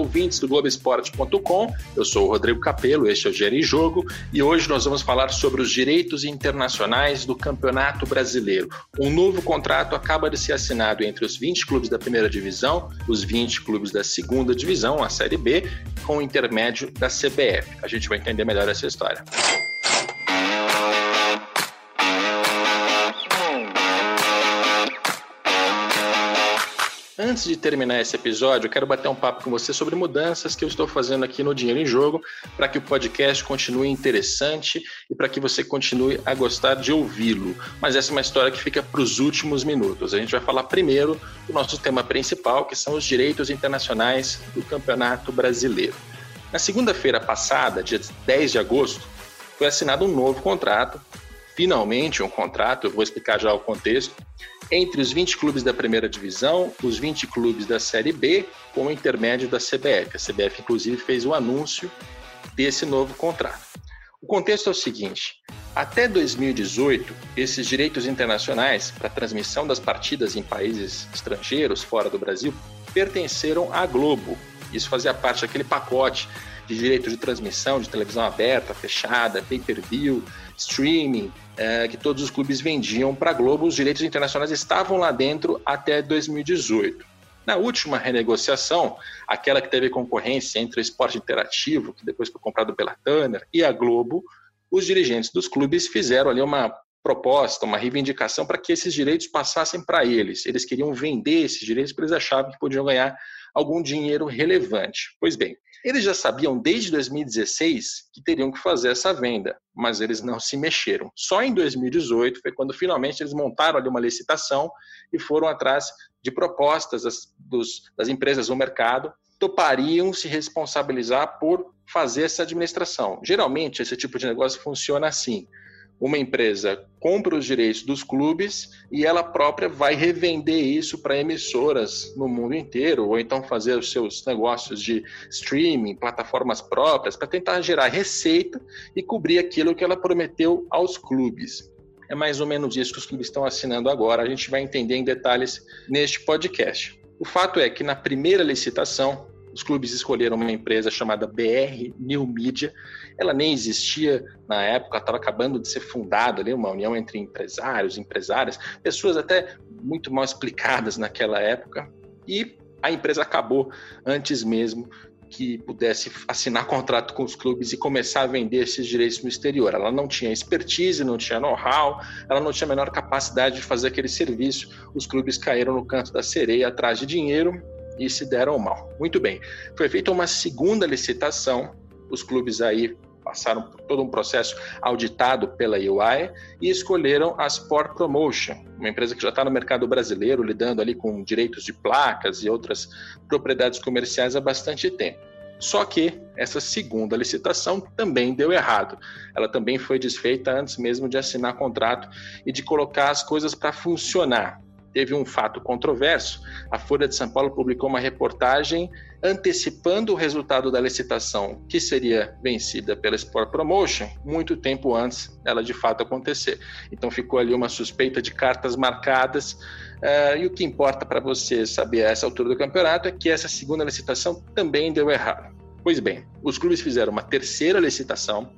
ouvintes do Globoesporte.com. Eu sou o Rodrigo Capello, este é o Gere em Jogo e hoje nós vamos falar sobre os direitos internacionais do Campeonato Brasileiro. Um novo contrato acaba de ser assinado entre os 20 clubes da primeira divisão, os 20 clubes da segunda divisão, a Série B, com o intermédio da CBF. A gente vai entender melhor essa história. Antes de terminar esse episódio, eu quero bater um papo com você sobre mudanças que eu estou fazendo aqui no Dinheiro em Jogo para que o podcast continue interessante e para que você continue a gostar de ouvi-lo. Mas essa é uma história que fica para os últimos minutos. A gente vai falar primeiro do nosso tema principal, que são os direitos internacionais do Campeonato Brasileiro. Na segunda-feira passada, dia 10 de agosto, foi assinado um novo contrato, finalmente um contrato, eu vou explicar já o contexto, entre os 20 clubes da primeira divisão, os 20 clubes da Série B, com o intermédio da CBF. A CBF, inclusive, fez o um anúncio desse novo contrato. O contexto é o seguinte: até 2018, esses direitos internacionais para transmissão das partidas em países estrangeiros, fora do Brasil, pertenceram à Globo. Isso fazia parte daquele pacote de direitos de transmissão de televisão aberta, fechada, pay-per-view, streaming, é, que todos os clubes vendiam para a Globo. Os direitos internacionais estavam lá dentro até 2018. Na última renegociação, aquela que teve concorrência entre o Esporte Interativo, que depois foi comprado pela Turner, e a Globo, os dirigentes dos clubes fizeram ali uma proposta, uma reivindicação para que esses direitos passassem para eles. Eles queriam vender esses direitos porque eles achavam que podiam ganhar algum dinheiro relevante. Pois bem, eles já sabiam desde 2016 que teriam que fazer essa venda, mas eles não se mexeram. Só em 2018 foi quando finalmente eles montaram ali uma licitação e foram atrás de propostas das, dos, das empresas no mercado topariam se responsabilizar por fazer essa administração. Geralmente, esse tipo de negócio funciona assim uma empresa compra os direitos dos clubes e ela própria vai revender isso para emissoras no mundo inteiro, ou então fazer os seus negócios de streaming, plataformas próprias, para tentar gerar receita e cobrir aquilo que ela prometeu aos clubes. É mais ou menos isso que os clubes estão assinando agora. A gente vai entender em detalhes neste podcast. O fato é que na primeira licitação, os clubes escolheram uma empresa chamada BR New Media. Ela nem existia na época, estava acabando de ser fundada ali, uma união entre empresários, empresárias, pessoas até muito mal explicadas naquela época. E a empresa acabou antes mesmo que pudesse assinar contrato com os clubes e começar a vender esses direitos no exterior. Ela não tinha expertise, não tinha know-how, ela não tinha a menor capacidade de fazer aquele serviço. Os clubes caíram no canto da sereia atrás de dinheiro e se deram mal. Muito bem. Foi feita uma segunda licitação, os clubes aí passaram por todo um processo auditado pela UI e escolheram a Sport Promotion, uma empresa que já está no mercado brasileiro, lidando ali com direitos de placas e outras propriedades comerciais há bastante tempo. Só que essa segunda licitação também deu errado. Ela também foi desfeita antes mesmo de assinar contrato e de colocar as coisas para funcionar teve um fato controverso. A Folha de São Paulo publicou uma reportagem antecipando o resultado da licitação que seria vencida pela Sport Promotion muito tempo antes dela de fato acontecer. Então ficou ali uma suspeita de cartas marcadas. Uh, e o que importa para você saber a essa altura do campeonato é que essa segunda licitação também deu errado. Pois bem, os clubes fizeram uma terceira licitação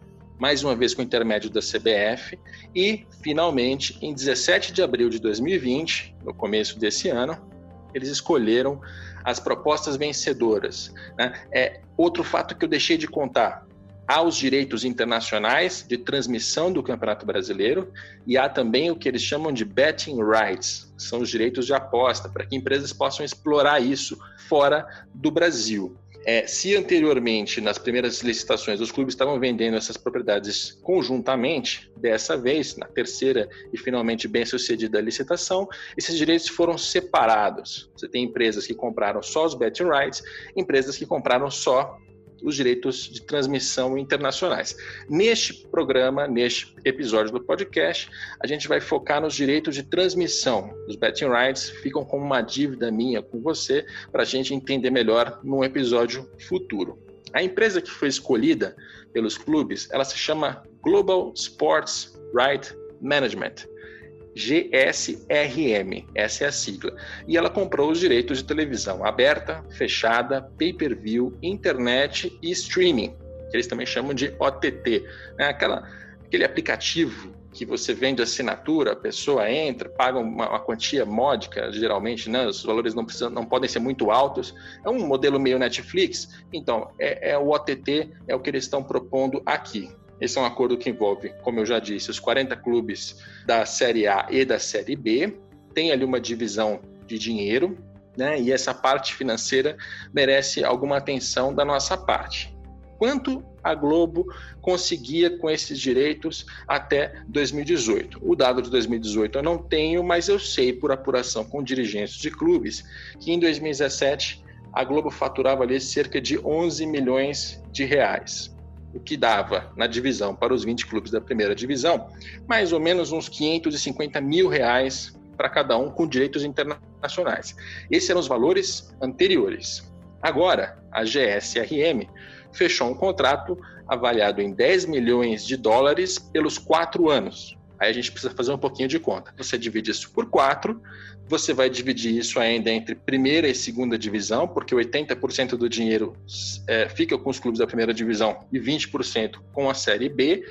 mais uma vez com o intermédio da CBF, e, finalmente, em 17 de abril de 2020, no começo desse ano, eles escolheram as propostas vencedoras. Né? É outro fato que eu deixei de contar. Há os direitos internacionais de transmissão do Campeonato Brasileiro e há também o que eles chamam de betting rights, são os direitos de aposta, para que empresas possam explorar isso fora do Brasil. É, se anteriormente, nas primeiras licitações, os clubes estavam vendendo essas propriedades conjuntamente, dessa vez, na terceira e finalmente bem sucedida licitação, esses direitos foram separados. Você tem empresas que compraram só os betting rights, empresas que compraram só os direitos de transmissão internacionais. Neste programa, neste episódio do podcast, a gente vai focar nos direitos de transmissão. Os betting rights ficam como uma dívida minha com você para a gente entender melhor num episódio futuro. A empresa que foi escolhida pelos clubes, ela se chama Global Sports Right Management. GSRM, essa é a sigla. E ela comprou os direitos de televisão aberta, fechada, pay-per-view, internet e streaming, que eles também chamam de OTT. É aquela, aquele aplicativo que você vende assinatura, a pessoa entra, paga uma, uma quantia módica, geralmente, né? os valores não, precisam, não podem ser muito altos. É um modelo meio Netflix. Então, é, é o OTT, é o que eles estão propondo aqui. Esse é um acordo que envolve, como eu já disse, os 40 clubes da Série A e da Série B. Tem ali uma divisão de dinheiro, né? E essa parte financeira merece alguma atenção da nossa parte. Quanto a Globo conseguia com esses direitos até 2018? O dado de 2018 eu não tenho, mas eu sei por apuração com dirigentes de clubes que em 2017 a Globo faturava ali cerca de 11 milhões de reais o que dava na divisão para os 20 clubes da primeira divisão, mais ou menos uns 550 mil reais para cada um com direitos internacionais. Esses eram os valores anteriores. Agora, a GSRM fechou um contrato avaliado em 10 milhões de dólares pelos quatro anos. Aí a gente precisa fazer um pouquinho de conta. Você divide isso por quatro, você vai dividir isso ainda entre primeira e segunda divisão, porque 80% do dinheiro é, fica com os clubes da primeira divisão e 20% com a Série B.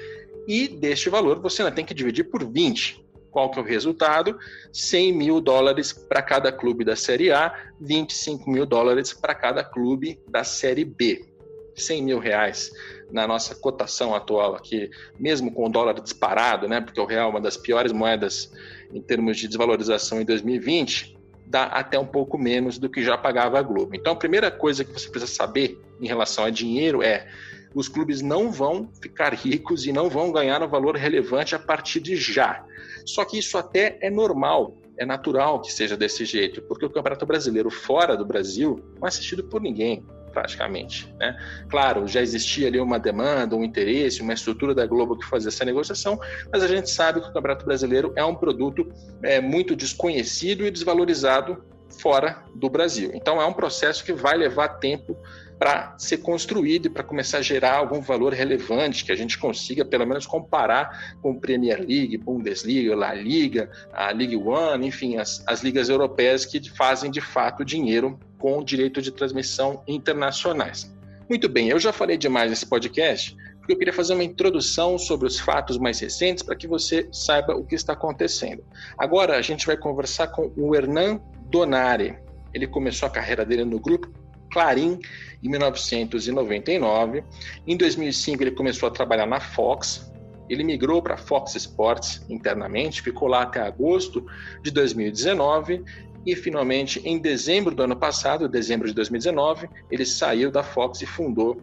E deste valor você ainda tem que dividir por 20. Qual que é o resultado? 100 mil dólares para cada clube da Série A, 25 mil dólares para cada clube da Série B. 100 mil reais na nossa cotação atual aqui, mesmo com o dólar disparado, né, porque o real é uma das piores moedas em termos de desvalorização em 2020, dá até um pouco menos do que já pagava a Globo. Então, a primeira coisa que você precisa saber em relação a dinheiro é os clubes não vão ficar ricos e não vão ganhar um valor relevante a partir de já. Só que isso até é normal, é natural que seja desse jeito, porque o Campeonato Brasileiro fora do Brasil não é assistido por ninguém praticamente. Né? Claro, já existia ali uma demanda, um interesse, uma estrutura da Globo que fazia essa negociação, mas a gente sabe que o Campeonato Brasileiro é um produto é, muito desconhecido e desvalorizado fora do Brasil. Então é um processo que vai levar tempo para ser construído e para começar a gerar algum valor relevante que a gente consiga pelo menos comparar com Premier League, Bundesliga, La Liga, a League One, enfim, as, as ligas europeias que fazem de fato dinheiro com direito de transmissão internacionais. Muito bem, eu já falei demais nesse podcast, porque eu queria fazer uma introdução sobre os fatos mais recentes para que você saiba o que está acontecendo. Agora a gente vai conversar com o Hernan Donari. Ele começou a carreira dele no grupo Clarim em 1999. Em 2005 ele começou a trabalhar na Fox. Ele migrou para Fox Sports internamente, ficou lá até agosto de 2019 e finalmente, em dezembro do ano passado, dezembro de 2019, ele saiu da Fox e fundou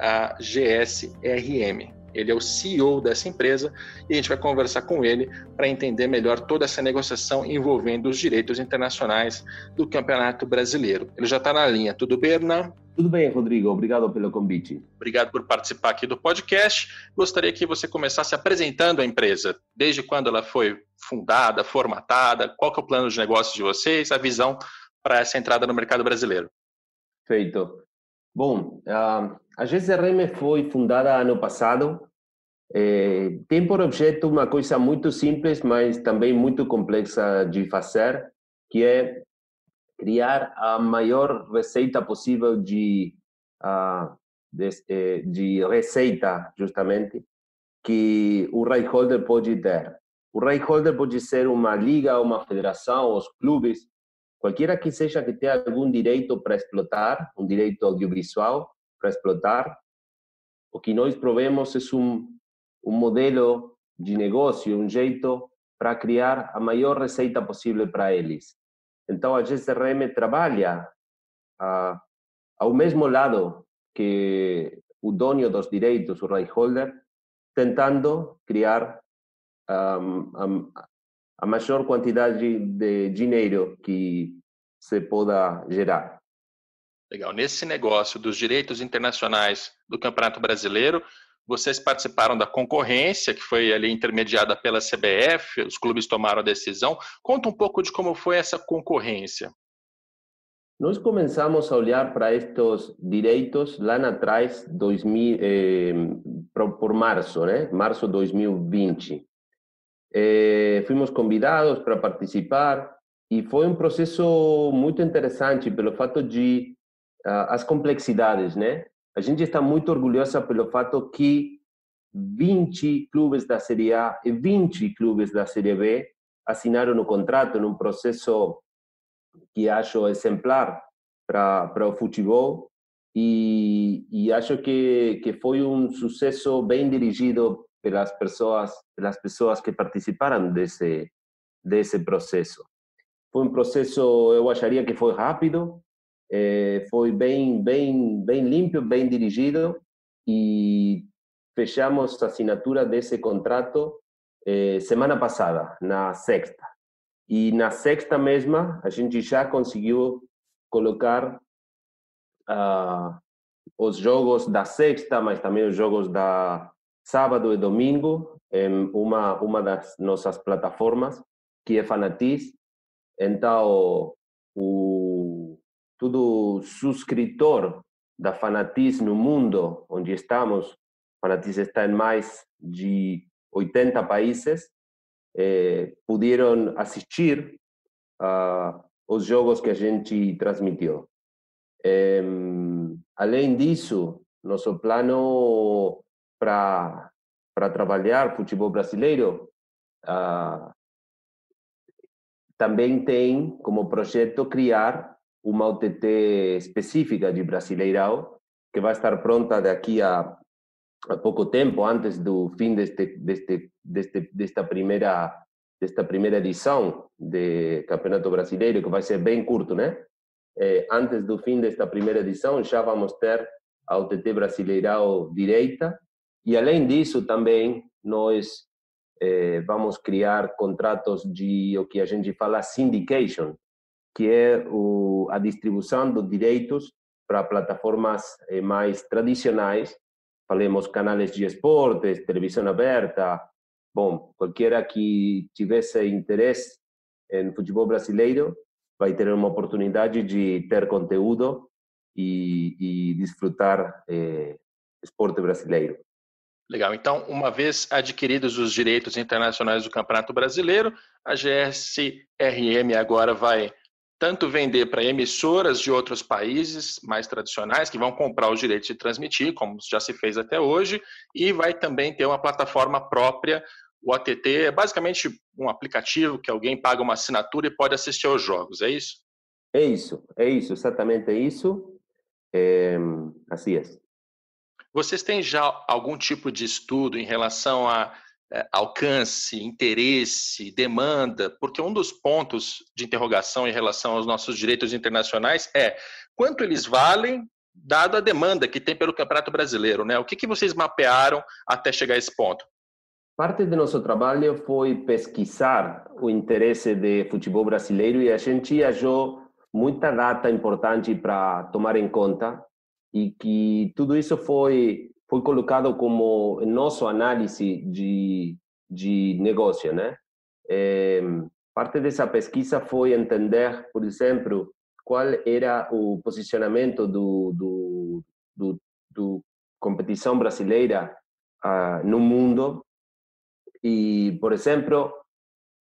a GSRM. Ele é o CEO dessa empresa e a gente vai conversar com ele para entender melhor toda essa negociação envolvendo os direitos internacionais do Campeonato Brasileiro. Ele já está na linha. Tudo bem, Hernan? Tudo bem, Rodrigo. Obrigado pelo convite. Obrigado por participar aqui do podcast. Gostaria que você começasse apresentando a empresa. Desde quando ela foi fundada, formatada, qual que é o plano de negócio de vocês, a visão para essa entrada no mercado brasileiro. Feito. Bom, a GCRM foi fundada ano passado. É, tem por objeto uma coisa muito simples, mas também muito complexa de fazer, que é criar a maior receita possível de, uh, de, eh, de, receita, justamente, que o right holder pode ter. O right holder pode ser uma liga, uma federação, os clubes, qualquer que seja que tenha algum direito para explotar, um direito audiovisual para explotar, o que nós provemos é um, um modelo de negócio, um jeito para criar a maior receita possível para eles. Então, a GCRM trabalha ah, ao mesmo lado que o dono dos direitos, o right holder, tentando criar um, a, a maior quantidade de dinheiro que se possa gerar. Legal. Nesse negócio dos direitos internacionais do Campeonato Brasileiro, vocês participaram da concorrência, que foi ali intermediada pela CBF, os clubes tomaram a decisão. Conta um pouco de como foi essa concorrência. Nós começamos a olhar para estes direitos lá atrás, 2000, eh, por março, né? Março de 2020. É, fomos convidados para participar e foi um processo muito interessante pelo fato de uh, as complexidades, né? A gente está muito orgulhosa pelo fato que 20 clubes da Série A e 20 clubes da Série B assinaram o contrato num processo que acho exemplar para o futebol e, e acho que, que foi um sucesso bem dirigido pelas pessoas pelas pessoas que participaram desse desse processo foi um processo eu acharia que foi rápido é, foi bem bem bem limpo bem dirigido e fechamos a assinatura desse contrato é, semana passada na sexta e na sexta mesma a gente já conseguiu colocar uh, os jogos da sexta, mas também os jogos da sábado e domingo em uma uma das nossas plataformas que é Fanatiz. Então o todo subscritor da Fanatiz no mundo onde estamos, Fanatiz está em mais de 80 países, eh, puderam assistir os jogos que a gente transmitiu. Além disso, nosso plano para trabalhar futebol brasileiro uh, também tem como projeto criar uma OTT específica de Brasileirão que vai estar pronta daqui a, a pouco tempo antes do fim deste, deste, deste desta primeira desta primeira edição de Campeonato Brasileiro que vai ser bem curto, né? eh, antes do fim desta primeira edição, já vamos ter a UTT Brasileirão direita. E, além disso, também nós eh, vamos criar contratos de o que a gente fala syndication, que é o, a distribuição dos direitos para plataformas eh, mais tradicionais. Falemos canais de esportes, televisão aberta. Bom, qualquer que tivesse interesse em futebol brasileiro vai ter uma oportunidade de ter conteúdo e, e desfrutar eh, esporte brasileiro. Legal. Então, uma vez adquiridos os direitos internacionais do Campeonato Brasileiro, a GSRM agora vai tanto vender para emissoras de outros países mais tradicionais, que vão comprar os direitos de transmitir, como já se fez até hoje, e vai também ter uma plataforma própria o OTT é basicamente um aplicativo que alguém paga uma assinatura e pode assistir aos jogos, é isso? É isso, é isso, exatamente isso. É, assim é. Vocês têm já algum tipo de estudo em relação a é, alcance, interesse, demanda? Porque um dos pontos de interrogação em relação aos nossos direitos internacionais é quanto eles valem dado a demanda que tem pelo Campeonato Brasileiro, né? O que, que vocês mapearam até chegar a esse ponto? Parte do nosso trabalho foi pesquisar o interesse de futebol brasileiro e a gente achou muita data importante para tomar em conta e que tudo isso foi foi colocado como nosso análise de de negócio, né? É, parte dessa pesquisa foi entender, por exemplo, qual era o posicionamento do do, do, do competição brasileira uh, no mundo e, por exemplo,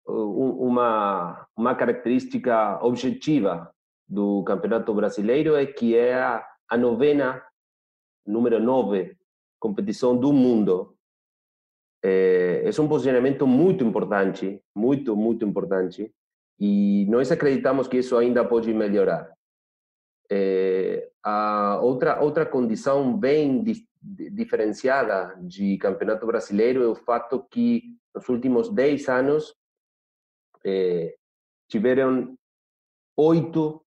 uma, uma característica objetiva do Campeonato Brasileiro é que é a, novena, número 9, competição do mundo. É, é um posicionamento muito importante, muito, muito importante, e nós acreditamos que isso ainda pode melhorar. É, a outra, outra condição bem diferenciada de campeonato brasileiro é o fato que nos últimos 10 anos eh, tiveram oito,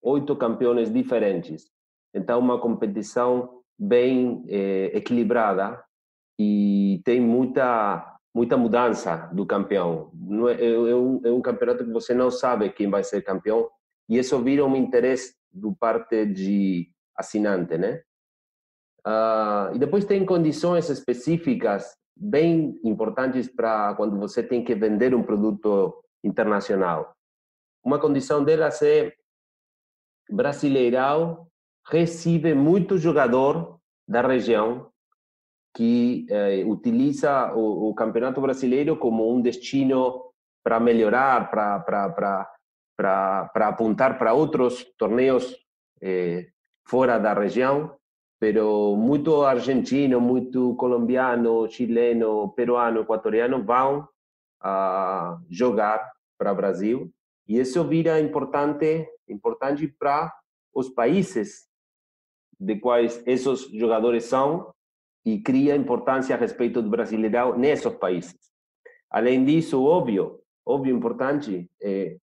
oito campeões diferentes. Então, uma competição bem eh, equilibrada e tem muita muita mudança do campeão. É, é, é, um, é um campeonato que você não sabe quem vai ser campeão e isso vira um interesse do parte de assinante, né? Uh, e depois tem condições específicas bem importantes para quando você tem que vender um produto internacional. Uma condição delas é Brasileirão recebe muito jogador da região que eh, utiliza o, o, Campeonato Brasileiro como um destino para melhorar, para apontar para outros torneios eh, fora da região, pero muito argentino, muito colombiano, chileno, peruano, equatoriano vão a jogar para o Brasil. E isso vira importante importante para os países de quais esses jogadores são e cria importância a respeito do brasileirão nesses países. Além disso, óbvio, óbvio importante, é,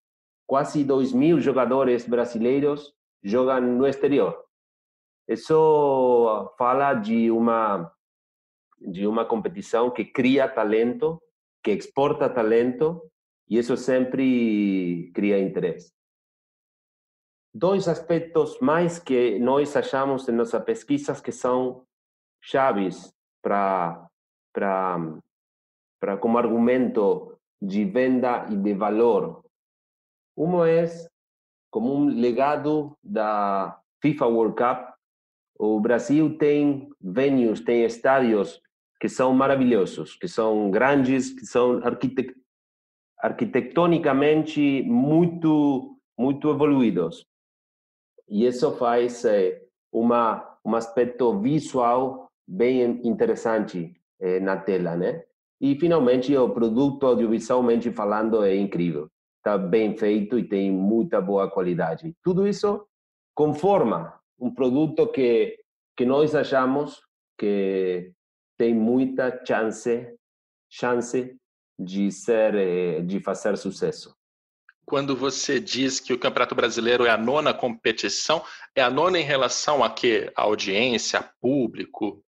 quase 2 mil jogadores brasileiros jogam no exterior. Isso fala de uma de uma competição que cria talento, que exporta talento, e isso sempre cria interesse. Dois aspectos mais que nós achamos em nossas pesquisas que são chaves para para como argumento de venda e de valor. Um é como um legado da FIFA World Cup. O Brasil tem venues, tem estádios que são maravilhosos, que são grandes, que são arquitect arquitetonicamente muito muito evoluídos. E isso faz é, uma um aspecto visual bem interessante eh, na tela, né? E finalmente o produto audiovisualmente falando é incrível, está bem feito e tem muita boa qualidade. Tudo isso conforma um produto que que nós achamos que tem muita chance chance de ser eh, de fazer sucesso. Quando você diz que o Campeonato Brasileiro é a nona competição, é a nona em relação a quê? A audiência, público?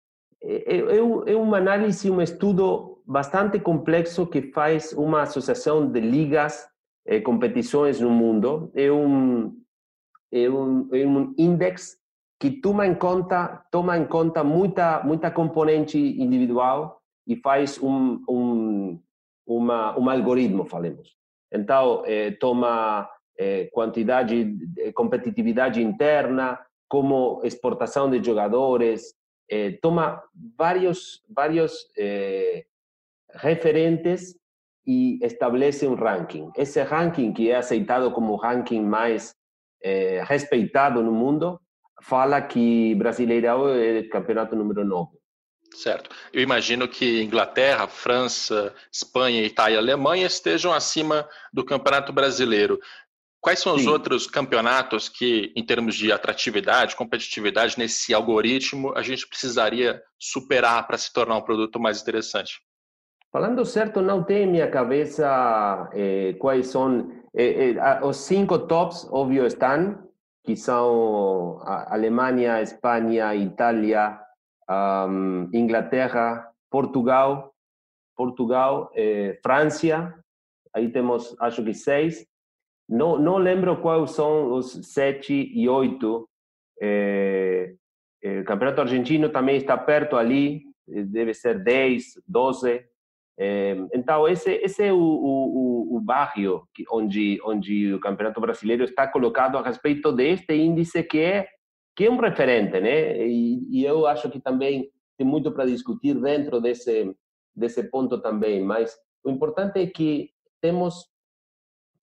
É, é, é uma análise, um estudo bastante complexo que faz uma associação de ligas e competições no mundo. É um, é um, é um index que toma em conta toma em conta muita muita componente individual e faz um, um uma um algoritmo falemos então eh, toma eh, quantidade competitividade interna como exportação de jogadores eh, toma vários, vários eh, referentes e estabelece um ranking. Esse ranking, que é aceitado como ranking mais eh, respeitado no mundo, fala que Brasileirão é campeonato número 9. Certo. Eu imagino que Inglaterra, França, Espanha, Itália e Alemanha estejam acima do Campeonato Brasileiro. Quais são os Sim. outros campeonatos que, em termos de atratividade, competitividade, nesse algoritmo, a gente precisaria superar para se tornar um produto mais interessante? Falando certo, não tem em minha cabeça eh, quais são. Eh, eh, os cinco tops, óbvio, estão, que são Alemanha, Espanha, Itália, um, Inglaterra, Portugal, Portugal, eh, França. Aí temos, acho que seis. Não, não lembro quais são os sete e oito. É, o Campeonato Argentino também está perto ali, deve ser 10, 12. É, então, esse, esse é o, o, o que, onde, onde o Campeonato Brasileiro está colocado a respeito deste índice que é, que é um referente, né? E, e eu acho que também tem muito para discutir dentro desse, desse ponto também, mas o importante é que temos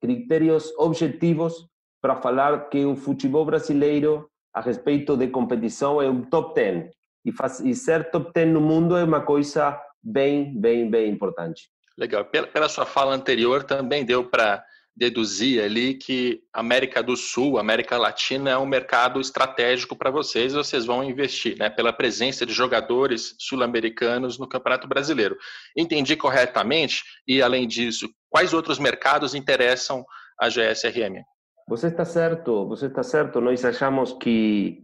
critérios objetivos para falar que o futebol brasileiro, a respeito de competição, é um top 10. E, faz, e ser top 10 no mundo é uma coisa bem, bem, bem importante. Legal. Pela, pela sua fala anterior, também deu para deduzir ali que América do Sul, América Latina é um mercado estratégico para vocês, vocês vão investir, né, pela presença de jogadores sul-americanos no Campeonato Brasileiro. Entendi corretamente? E além disso, quais outros mercados interessam a GSRM? Você está certo, você está certo. Nós achamos que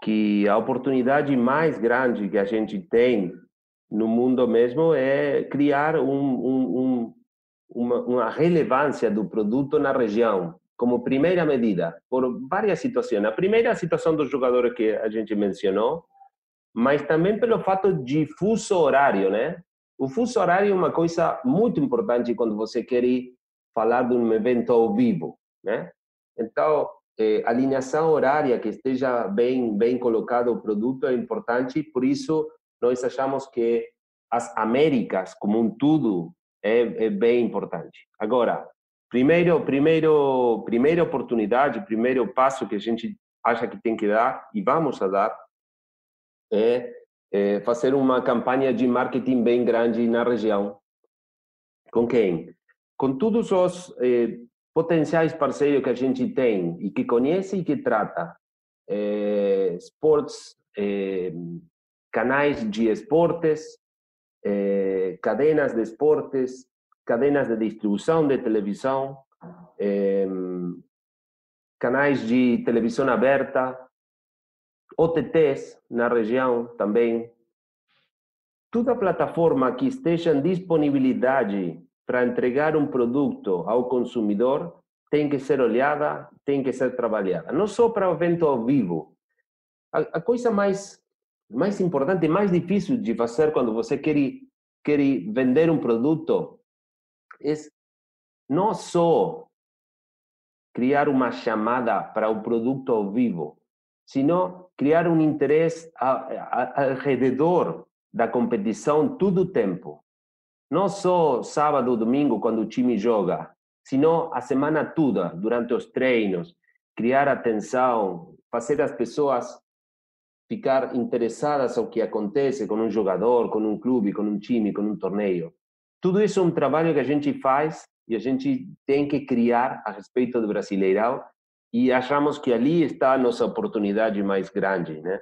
que a oportunidade mais grande que a gente tem no mundo mesmo é criar um, um, um uma, uma relevância do produto na região como primeira medida, por várias situações. A primeira situação dos jogadores que a gente mencionou, mas também pelo fato de fuso horário, né? O fuso horário é uma coisa muito importante quando você quer ir falar de um evento ao vivo, né? Então, eh, a alinhação horária que esteja bem bem colocado o produto é importante, por isso nós achamos que as Américas como um todo é, é bem importante. Agora, primeiro, primeiro, primeira oportunidade, primeiro passo que a gente acha que tem que dar e vamos a dar é, é fazer uma campanha de marketing bem grande na região. Com quem? Com todos os eh, potenciais parceiros que a gente tem e que conhece e que trata. Eh, sports, eh, canais de esportes, eh, cadenas de esportes, cadenas de distribuição de televisão, eh, canais de televisão aberta, OTTs na região também. Toda plataforma que esteja em disponibilidade para entregar um produto ao consumidor tem que ser olhada, tem que ser trabalhada. Não só para o evento ao vivo. A, a coisa mais mais importante e mais difícil de fazer quando você quer, quer vender um produto é não só criar uma chamada para o produto ao vivo, sino criar um interesse ao redor da competição todo o tempo. Não só sábado domingo, quando o time joga, sino a semana toda, durante os treinos, criar atenção, fazer as pessoas ficar interessadas ao que acontece com um jogador, com um clube, com um time, com um torneio. Tudo isso é um trabalho que a gente faz e a gente tem que criar a respeito do Brasileirão e achamos que ali está a nossa oportunidade mais grande, né?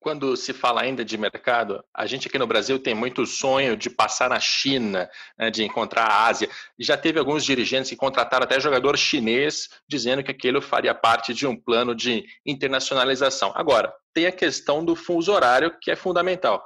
quando se fala ainda de mercado, a gente aqui no Brasil tem muito sonho de passar na China, né, de encontrar a Ásia. Já teve alguns dirigentes que contrataram até jogador chinês, dizendo que aquilo faria parte de um plano de internacionalização. Agora, tem a questão do fuso horário, que é fundamental.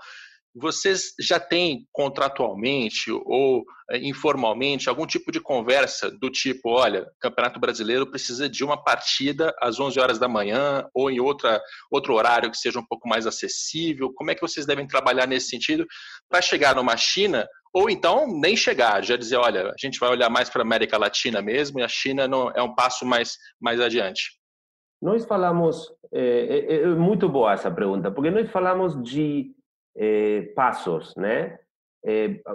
Vocês já têm contratualmente ou eh, informalmente algum tipo de conversa do tipo, olha, Campeonato Brasileiro precisa de uma partida às 11 horas da manhã ou em outra, outro horário que seja um pouco mais acessível? Como é que vocês devem trabalhar nesse sentido para chegar numa China ou então nem chegar, já dizer, olha, a gente vai olhar mais para a América Latina mesmo e a China não, é um passo mais, mais adiante? Nós falamos, é, é, é muito boa essa pergunta, porque nós falamos de eh, passos, né?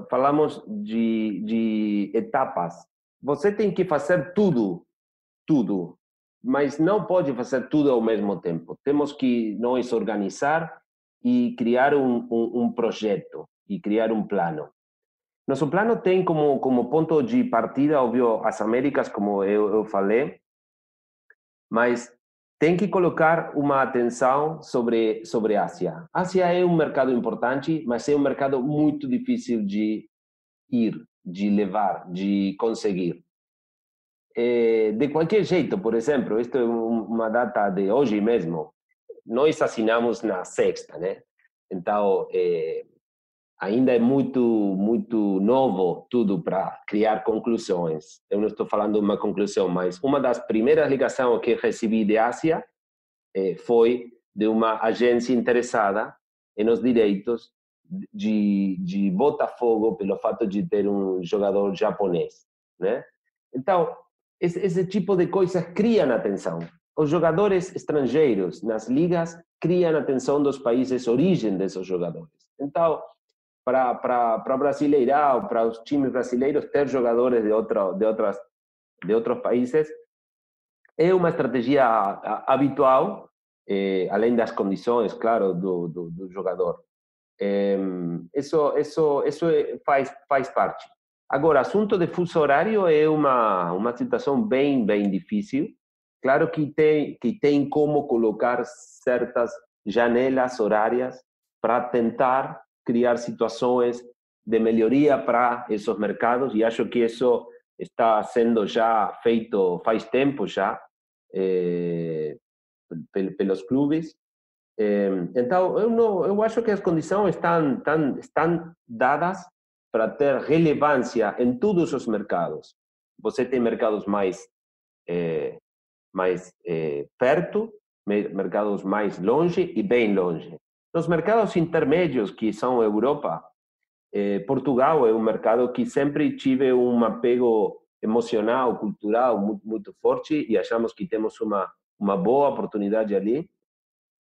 Falamos de, de etapas. Você tem que fazer tudo, tudo, mas não pode fazer tudo ao mesmo tempo. Temos que nós organizar e criar um, um, um projeto e criar um plano. Nosso plano tem como, como ponto de partida, óbvio, as Américas, como eu, eu falei, mas tem que colocar uma atenção sobre sobre a Ásia. A Ásia é um mercado importante, mas é um mercado muito difícil de ir, de levar, de conseguir. É, de qualquer jeito, por exemplo, isto é uma data de hoje mesmo. Nós assinamos na sexta, né? Então, é, ainda é muito muito novo tudo para criar conclusões. Eu não estou falando uma conclusão, mas uma das primeiras ligações que recebi de Ásia eh, foi de uma agência interessada nos direitos de, de Botafogo pelo fato de ter um jogador japonês, né? Então, esse, esse tipo de coisas criam atenção. Os jogadores estrangeiros nas ligas criam atenção dos países origem desses jogadores. Então, para Brasileirão, para os times brasileiros ter jogadores de, outro, de, outras, de outros países, é uma estratégia habitual, eh, além das condições, claro, do, do, do jogador. Eh, isso, isso, isso faz, faz parte. Agora, assunto de fuso horário é uma, uma situação bem, bem difícil. Claro que tem, que tem como colocar certas janelas horárias para tentar criar situações de melhoria para esses mercados e acho que isso está sendo já feito faz tempo já eh, pelos clubes. Eh, então, eu, não, eu acho que as condições estão, estão, estão dadas para ter relevância em todos os mercados. Você tem mercados mais, eh, mais eh, perto, mercados mais longe e bem longe. Nos mercados intermédios, que são Europa, eh, Portugal é um mercado que sempre tive um apego emocional, cultural muito, muito forte e achamos que temos uma, uma boa oportunidade ali.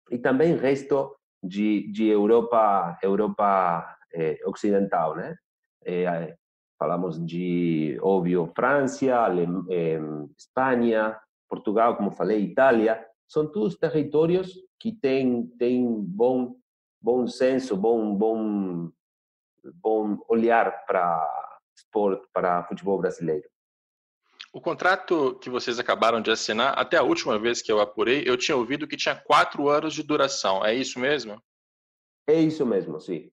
E também resto de, de Europa, Europa eh, Ocidental, né? Eh, falamos de, óbvio, França, eh, Espanha, Portugal, como falei, Itália, são todos territórios que têm, têm bom, bom senso, bom, bom, bom olhar para esporte, para futebol brasileiro. O contrato que vocês acabaram de assinar, até a última vez que eu apurei, eu tinha ouvido que tinha quatro anos de duração. É isso mesmo? É isso mesmo, sim.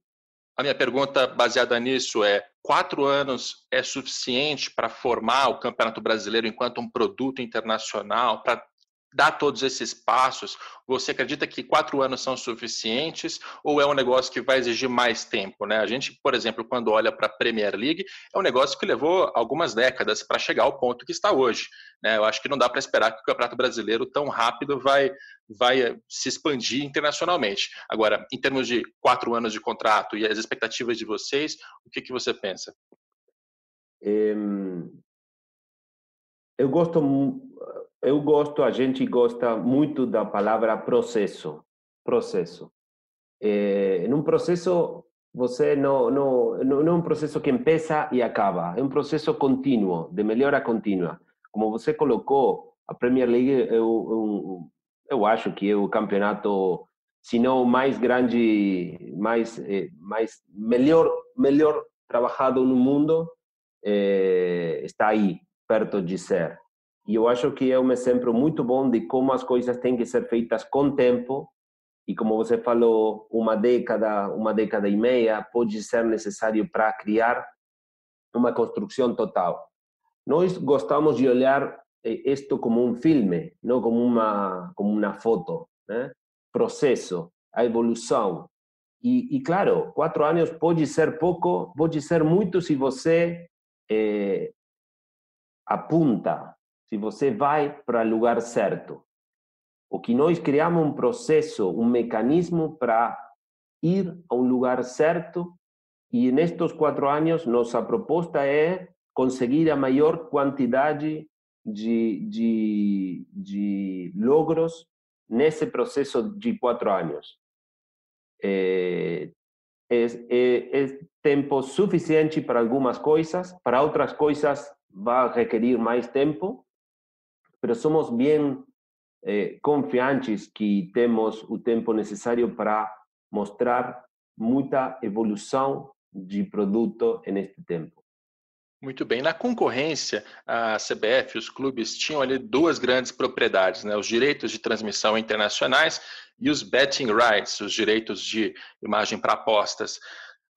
A minha pergunta baseada nisso é: quatro anos é suficiente para formar o Campeonato Brasileiro enquanto um produto internacional, para dar todos esses passos? Você acredita que quatro anos são suficientes ou é um negócio que vai exigir mais tempo? Né? A gente, por exemplo, quando olha para a Premier League, é um negócio que levou algumas décadas para chegar ao ponto que está hoje. Né? Eu acho que não dá para esperar que o Campeonato Brasileiro tão rápido vai, vai eh, se expandir internacionalmente. Agora, em termos de quatro anos de contrato e as expectativas de vocês, o que, que você pensa? eu gosto eu gosto, a gente gosta muito da palavra processo. Processo. É, num processo, você não, não, não, é um processo que começa e acaba, é um processo contínuo, de melhora contínua. Como você colocou, a Premier League, eu, eu, eu acho que é o campeonato, se não mais grande, mais, mais melhor, melhor trabalhado no mundo, é, está aí, perto de ser. E eu acho que é um exemplo muito bom de como as coisas têm que ser feitas com tempo. E como você falou, uma década, uma década e meia pode ser necessário para criar uma construção total. Nós gostamos de olhar isto eh, como um filme, não como uma como uma foto, né? Processo, a evolução. E, e, claro, quatro anos pode ser pouco, pode ser muito se você eh, apunta se você vai para o lugar certo. O que nós criamos um processo, um mecanismo para ir a um lugar certo e nestes quatro anos nossa proposta é conseguir a maior quantidade de, de, de logros nesse processo de quatro anos. É, é, é, é tempo suficiente para algumas coisas, para outras coisas vai requerir mais tempo, pero somos bien eh, confiantes que temos o tempo necessário para mostrar muita evolução de produto neste tempo. Muito bem. Na concorrência, a CBF, os clubes tinham ali duas grandes propriedades, né? os direitos de transmissão internacionais e os betting rights, os direitos de imagem para apostas.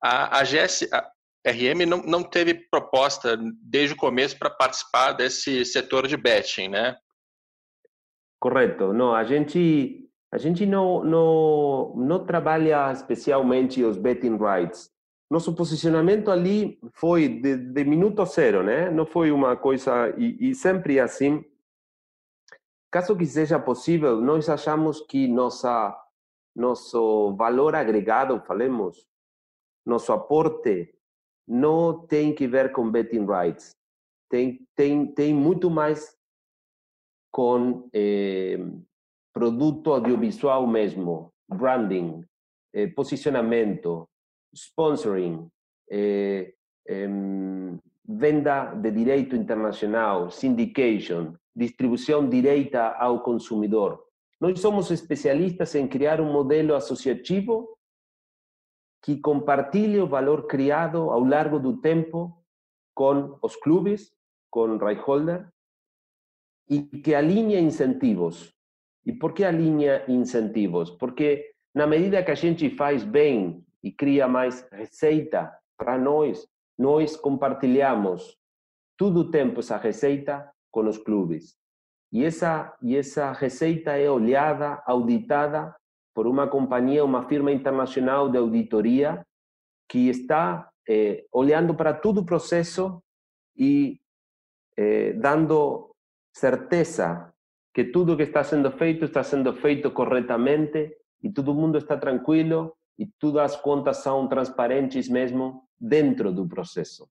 A, a, GS, a RM não, não teve proposta desde o começo para participar desse setor de betting, né? Correto. Não, a gente a gente não não não trabalha especialmente os betting rights. Nosso posicionamento ali foi de, de minuto zero, né? Não foi uma coisa e, e sempre assim. Caso que seja possível, nós achamos que nossa nosso valor agregado, falemos, nosso aporte não tem que ver com betting rights. Tem, tem, tem muito mais com eh, produto audiovisual mesmo, branding, eh, posicionamento, sponsoring, eh, venda de direito internacional, syndication, distribuição direita ao consumidor. Nós somos especialistas em criar um modelo associativo que compartilhe o valor criado ao largo do tempo com os clubes, com Reichholder, e que alinha incentivos. E por que alinha incentivos? Porque na medida que a gente faz bem e cria mais receita para nós, nós compartilhamos todo o tempo essa receita com os clubes. E essa, e essa receita é olhada, auditada por uma companhia, uma firma internacional de auditoria que está eh, olhando para todo o processo e eh, dando certeza que tudo que está sendo feito está sendo feito corretamente e todo mundo está tranquilo e todas as contas são transparentes mesmo dentro do processo.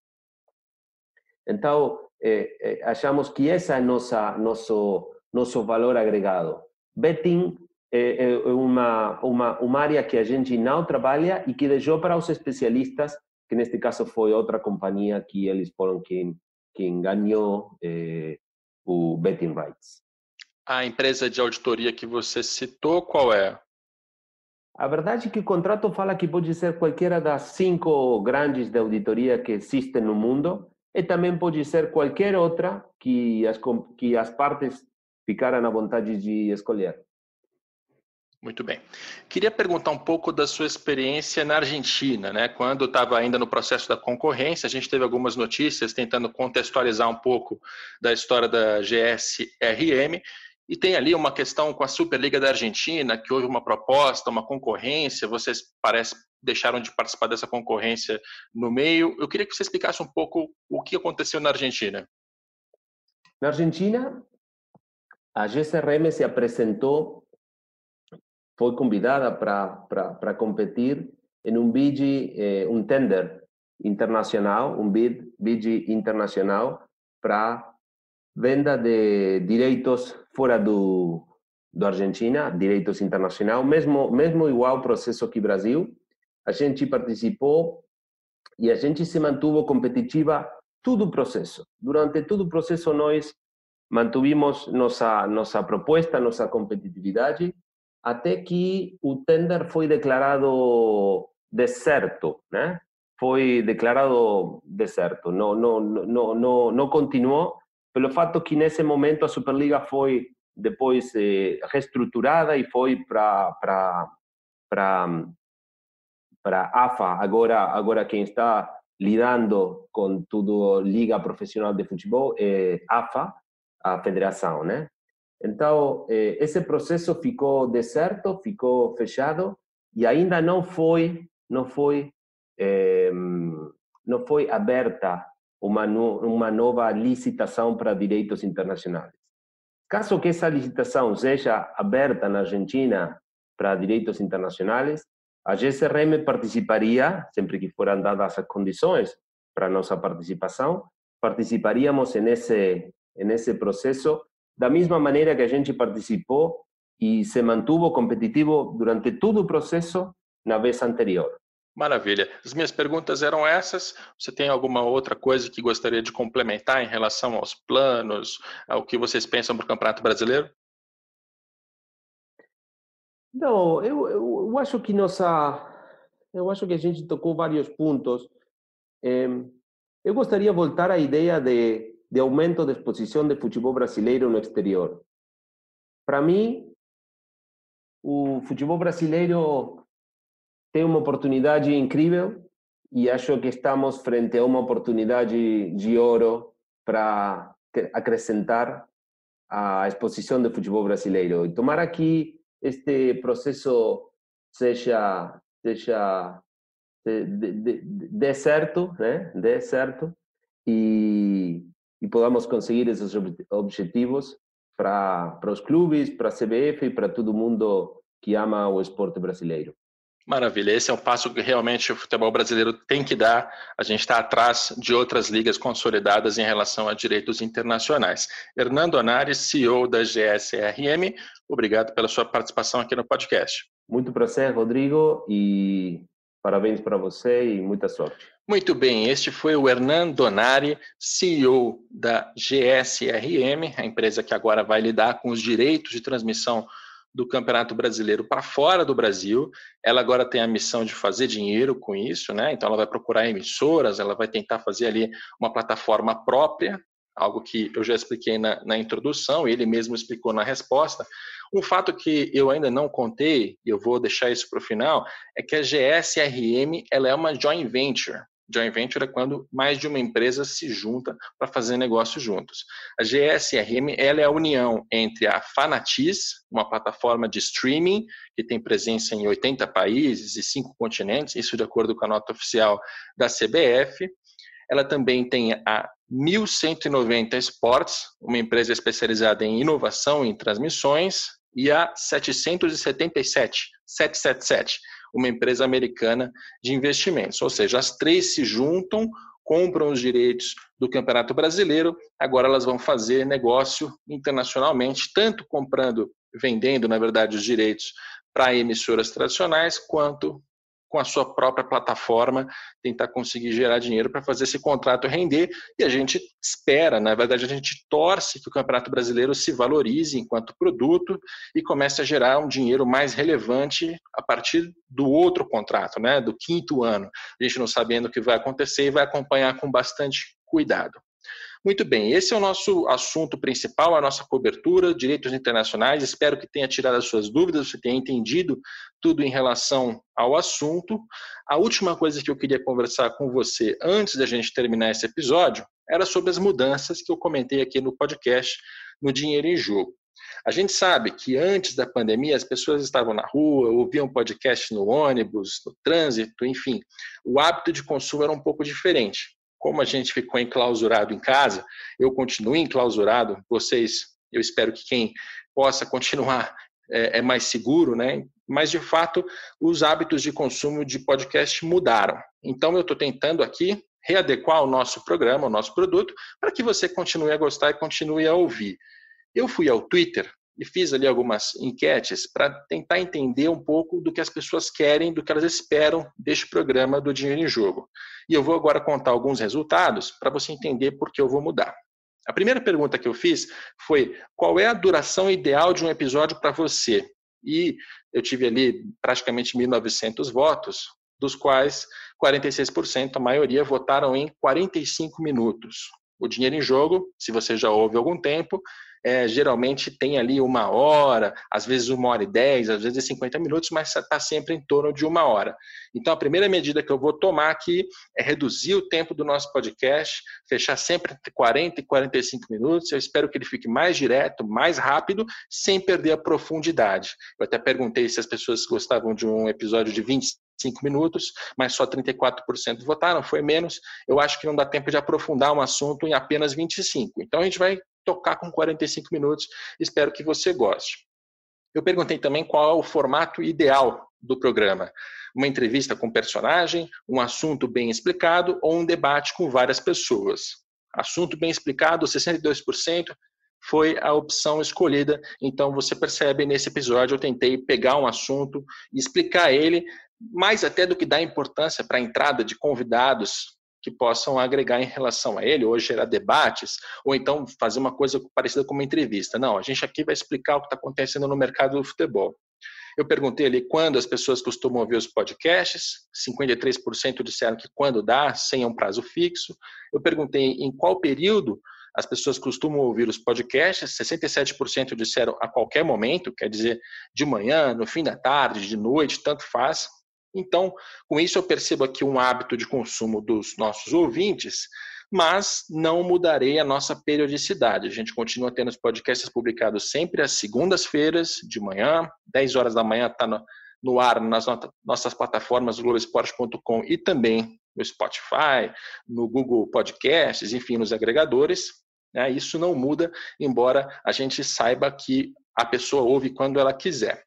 Então, eh, eh, achamos que esse é nossa, nosso, nosso valor agregado. Betting é, é uma, uma, uma área que a gente não trabalha e que deixou para os especialistas, que neste caso foi outra companhia que eles foram quem, quem ganhou eh, o betting rights. A empresa de auditoria que você citou, qual é? A verdade é que o contrato fala que pode ser qualquer das cinco grandes de auditoria que existem no mundo e também pode ser qualquer outra que as, que as partes ficaram à vontade de escolher. Muito bem. Queria perguntar um pouco da sua experiência na Argentina, né? Quando estava ainda no processo da concorrência, a gente teve algumas notícias tentando contextualizar um pouco da história da GSRM e tem ali uma questão com a Superliga da Argentina, que houve uma proposta, uma concorrência, vocês parece deixaram de participar dessa concorrência no meio. Eu queria que você explicasse um pouco o que aconteceu na Argentina. Na Argentina, a GSRM se apresentou foi convidada para competir em um bid, eh, um tender internacional, um bid, bid internacional para venda de direitos fora do, do Argentina, direitos internacional, mesmo mesmo igual processo que Brasil. A gente participou e a gente se mantuvo competitiva todo o processo. Durante todo o processo nós mantuvimos nossa nossa proposta, nossa competitividade até que o tender foi declarado deserto, né? Foi declarado deserto, não, não, não, não, não continuou, pelo fato que nesse momento a Superliga foi depois eh, reestruturada e foi para para AFA agora agora quem está lidando com tudo liga profissional de futebol é AFA a federação né então, eh, esse processo ficou deserto, ficou fechado e ainda não foi, não foi, eh, não foi aberta uma, uma nova licitação para direitos internacionais. Caso que essa licitação seja aberta na Argentina para direitos internacionais, a GSRM participaria, sempre que foram dadas as condições para nossa participação, participaríamos nesse, nesse processo da mesma maneira que a gente participou e se mantuvo competitivo durante todo o processo na vez anterior. Maravilha. As minhas perguntas eram essas. Você tem alguma outra coisa que gostaria de complementar em relação aos planos, ao que vocês pensam para o Campeonato Brasileiro? Não, eu, eu, eu, acho que nossa, eu acho que a gente tocou vários pontos. eu gostaria de voltar à ideia de de aumento de exposição de futebol brasileiro no exterior. Para mim, o futebol brasileiro tem uma oportunidade incrível e acho que estamos frente a uma oportunidade de ouro para acrescentar a exposição do futebol brasileiro. E tomara que este processo seja seja de, de, de certo, né? Certo e e podamos conseguir esses objetivos para, para os clubes, para a CBF e para todo mundo que ama o esporte brasileiro. Maravilha, esse é um passo que realmente o futebol brasileiro tem que dar. A gente está atrás de outras ligas consolidadas em relação a direitos internacionais. Hernando Anares, CEO da GSRM, obrigado pela sua participação aqui no podcast. Muito prazer, Rodrigo, e parabéns para você e muita sorte. Muito bem, este foi o Hernan Donari, CEO da GSRM, a empresa que agora vai lidar com os direitos de transmissão do Campeonato Brasileiro para fora do Brasil. Ela agora tem a missão de fazer dinheiro com isso, né? Então ela vai procurar emissoras, ela vai tentar fazer ali uma plataforma própria, algo que eu já expliquei na, na introdução, ele mesmo explicou na resposta. Um fato que eu ainda não contei, e eu vou deixar isso para o final, é que a GSRM ela é uma joint venture. Joint venture é quando mais de uma empresa se junta para fazer negócio juntos. A GSRM ela é a união entre a Fanatiz, uma plataforma de streaming que tem presença em 80 países e cinco continentes, isso de acordo com a nota oficial da CBF. Ela também tem a 1190 Sports, uma empresa especializada em inovação em transmissões, e a 777, 777, uma empresa americana de investimentos. Ou seja, as três se juntam, compram os direitos do Campeonato Brasileiro, agora elas vão fazer negócio internacionalmente, tanto comprando vendendo, na verdade, os direitos para emissoras tradicionais, quanto com a sua própria plataforma, tentar conseguir gerar dinheiro para fazer esse contrato render. E a gente espera, na verdade, a gente torce que o Campeonato Brasileiro se valorize enquanto produto e comece a gerar um dinheiro mais relevante a partir do outro contrato, né, do quinto ano. A gente não sabendo o que vai acontecer e vai acompanhar com bastante cuidado. Muito bem, esse é o nosso assunto principal, a nossa cobertura, direitos internacionais. Espero que tenha tirado as suas dúvidas, você tenha entendido tudo em relação ao assunto. A última coisa que eu queria conversar com você antes da gente terminar esse episódio era sobre as mudanças que eu comentei aqui no podcast no Dinheiro em Jogo. A gente sabe que antes da pandemia as pessoas estavam na rua, ouviam podcast no ônibus, no trânsito, enfim, o hábito de consumo era um pouco diferente como a gente ficou enclausurado em casa, eu continuo enclausurado, vocês, eu espero que quem possa continuar é, é mais seguro, né? Mas, de fato, os hábitos de consumo de podcast mudaram. Então, eu estou tentando aqui readequar o nosso programa, o nosso produto, para que você continue a gostar e continue a ouvir. Eu fui ao Twitter e fiz ali algumas enquetes para tentar entender um pouco do que as pessoas querem, do que elas esperam deste programa do Dinheiro em Jogo. E eu vou agora contar alguns resultados para você entender por que eu vou mudar. A primeira pergunta que eu fiz foi: qual é a duração ideal de um episódio para você? E eu tive ali praticamente 1.900 votos, dos quais 46%, a maioria, votaram em 45 minutos. O Dinheiro em Jogo, se você já ouve algum tempo, é, geralmente tem ali uma hora, às vezes uma hora e dez, às vezes 50 minutos, mas está sempre em torno de uma hora. Então, a primeira medida que eu vou tomar aqui é reduzir o tempo do nosso podcast, fechar sempre entre 40 e 45 minutos. Eu espero que ele fique mais direto, mais rápido, sem perder a profundidade. Eu até perguntei se as pessoas gostavam de um episódio de 20 cinco minutos, mas só 34% votaram, foi menos. Eu acho que não dá tempo de aprofundar um assunto em apenas 25. Então a gente vai tocar com 45 minutos. Espero que você goste. Eu perguntei também qual é o formato ideal do programa. Uma entrevista com personagem, um assunto bem explicado ou um debate com várias pessoas. Assunto bem explicado, 62% foi a opção escolhida. Então você percebe nesse episódio eu tentei pegar um assunto e explicar ele mais até do que dar importância para a entrada de convidados que possam agregar em relação a ele, ou gerar debates, ou então fazer uma coisa parecida com uma entrevista. Não, a gente aqui vai explicar o que está acontecendo no mercado do futebol. Eu perguntei ali quando as pessoas costumam ouvir os podcasts, 53% disseram que quando dá, sem um prazo fixo. Eu perguntei em qual período as pessoas costumam ouvir os podcasts, 67% disseram a qualquer momento, quer dizer, de manhã, no fim da tarde, de noite, tanto faz. Então, com isso, eu percebo aqui um hábito de consumo dos nossos ouvintes, mas não mudarei a nossa periodicidade. A gente continua tendo os podcasts publicados sempre às segundas-feiras, de manhã, 10 horas da manhã, está no, no, ar nas nossas plataformas globesport.com e também no Spotify, no Google Podcasts, enfim, nos agregadores. Né? Isso não muda, embora a gente saiba que a pessoa ouve quando ela quiser.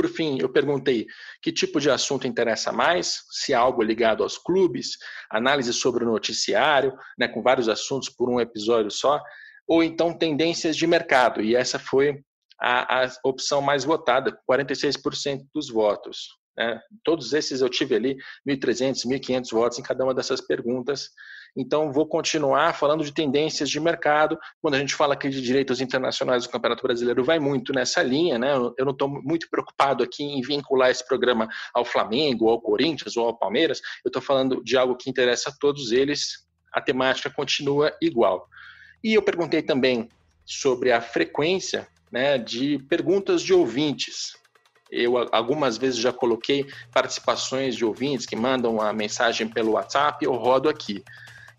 Por fim, eu perguntei que tipo de assunto interessa mais, se há algo ligado aos clubes, análise sobre o noticiário, né, com vários assuntos por um episódio só, ou então tendências de mercado, e essa foi a, a opção mais votada, 46% dos votos. Né? Todos esses eu tive ali 1.300, 1.500 votos em cada uma dessas perguntas, então, vou continuar falando de tendências de mercado. Quando a gente fala aqui de direitos internacionais do Campeonato Brasileiro, vai muito nessa linha, né? Eu não estou muito preocupado aqui em vincular esse programa ao Flamengo, ao Corinthians ou ao Palmeiras. Eu estou falando de algo que interessa a todos eles. A temática continua igual. E eu perguntei também sobre a frequência né, de perguntas de ouvintes. Eu algumas vezes já coloquei participações de ouvintes que mandam a mensagem pelo WhatsApp, eu rodo aqui.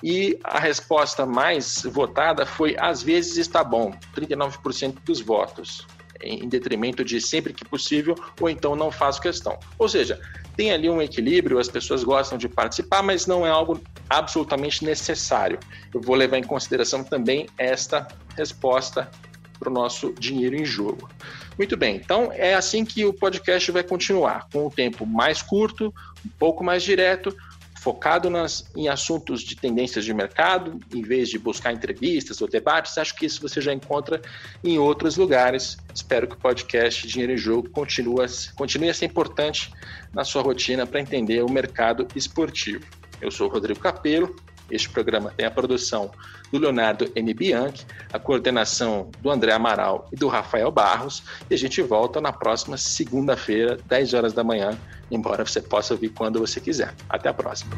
E a resposta mais votada foi às vezes está bom, 39% dos votos, em detrimento de sempre que possível, ou então não faço questão. Ou seja, tem ali um equilíbrio, as pessoas gostam de participar, mas não é algo absolutamente necessário. Eu vou levar em consideração também esta resposta para o nosso dinheiro em jogo. Muito bem, então é assim que o podcast vai continuar, com o tempo mais curto, um pouco mais direto, focado nas, em assuntos de tendências de mercado, em vez de buscar entrevistas ou debates. Acho que isso você já encontra em outros lugares. Espero que o podcast Dinheiro em Jogo continue, continue a ser importante na sua rotina para entender o mercado esportivo. Eu sou o Rodrigo Capelo. Este programa tem a produção do Leonardo N. Bianchi, a coordenação do André Amaral e do Rafael Barros. E a gente volta na próxima segunda-feira, 10 horas da manhã, embora você possa ouvir quando você quiser. Até a próxima.